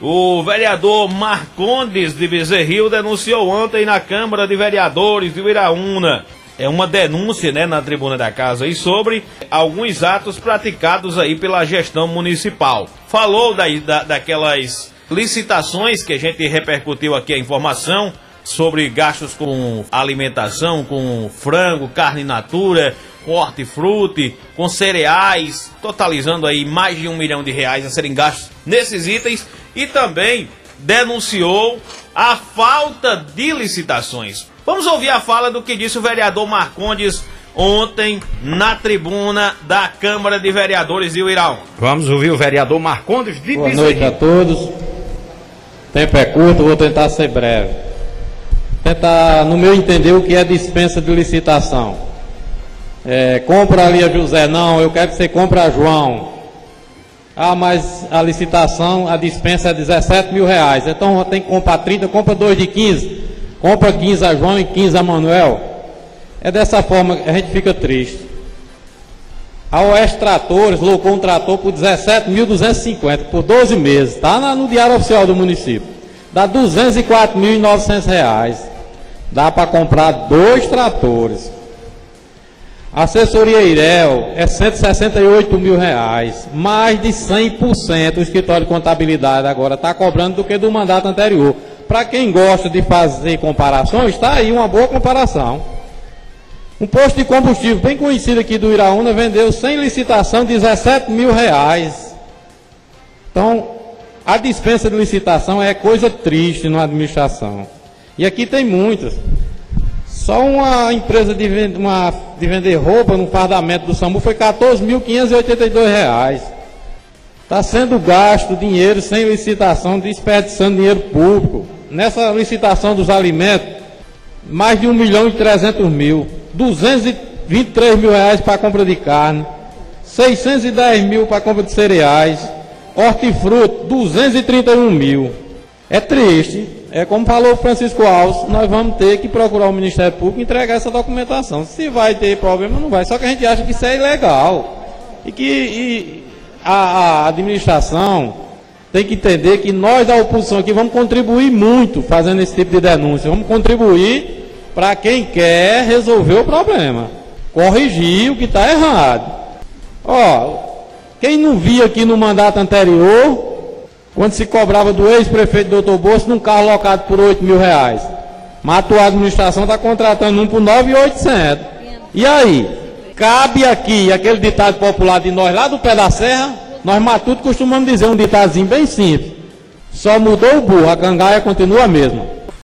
O vereador Marcondes de Bezerril denunciou ontem na Câmara de Vereadores de Iraúna. É uma denúncia, né, na tribuna da casa aí sobre alguns atos praticados aí pela gestão municipal. Falou daí da, daquelas licitações que a gente repercutiu aqui a informação sobre gastos com alimentação, com frango, carne natura, com hortifruti, com cereais, totalizando aí mais de um milhão de reais a serem gastos nesses itens e também denunciou a falta de licitações. Vamos ouvir a fala do que disse o vereador Marcondes ontem na tribuna da Câmara de Vereadores de Uirão. Vamos ouvir o vereador Marcondes de Boa noite a todos. O tempo é curto, vou tentar ser breve. Tentar, no meu entender, o que é dispensa de licitação. É, compra ali a José, não, eu quero que você compre a João. Ah, mas a licitação, a dispensa é 17 mil reais. Então tem que comprar 30, compra 2 de 15. Compra 15 a João e 15 a Manuel. É dessa forma que a gente fica triste. A Oeste Tratores locou um trator por 17.250 por 12 meses. Está no diário oficial do município. Dá 204.900 reais. Dá para comprar dois tratores. Assessoria Irel é 168 mil reais, mais de 100% o escritório de contabilidade agora está cobrando do que do mandato anterior. Para quem gosta de fazer comparações, está aí uma boa comparação. Um posto de combustível bem conhecido aqui do Iraúna vendeu sem licitação 17 mil reais. Então, a dispensa de licitação é coisa triste na administração. E aqui tem muitas. Só uma empresa de, vend uma, de vender roupa no fardamento do SAMU foi R$ 14.582. Está sendo gasto dinheiro sem licitação, desperdiçando dinheiro público. Nessa licitação dos alimentos, mais de 1 milhão e 300 mil. 223 mil reais para compra de carne. 610 mil para compra de cereais. Hortifruto, 231 mil. É triste, é como falou o Francisco Alves, nós vamos ter que procurar o Ministério Público e entregar essa documentação. Se vai ter problema, não vai. Só que a gente acha que isso é ilegal. E que e a, a, administração tem que entender que nós da oposição aqui vamos contribuir muito fazendo esse tipo de denúncia. Vamos contribuir para quem quer resolver o problema. Corrigir o que está errado. Ó, quem não via aqui no mandato anterior, quando se cobrava do ex-prefeito doutor Bolso num carro locado por 8 mil reais. Mas a atual administração está contratando um por 9,800. E aí? Cabe aqui aquele ditado popular de nós lá do pé da serra, nós matutos costumamos dizer um ditadozinho bem simples. Só mudou o burro, a gangaia continua a mesma.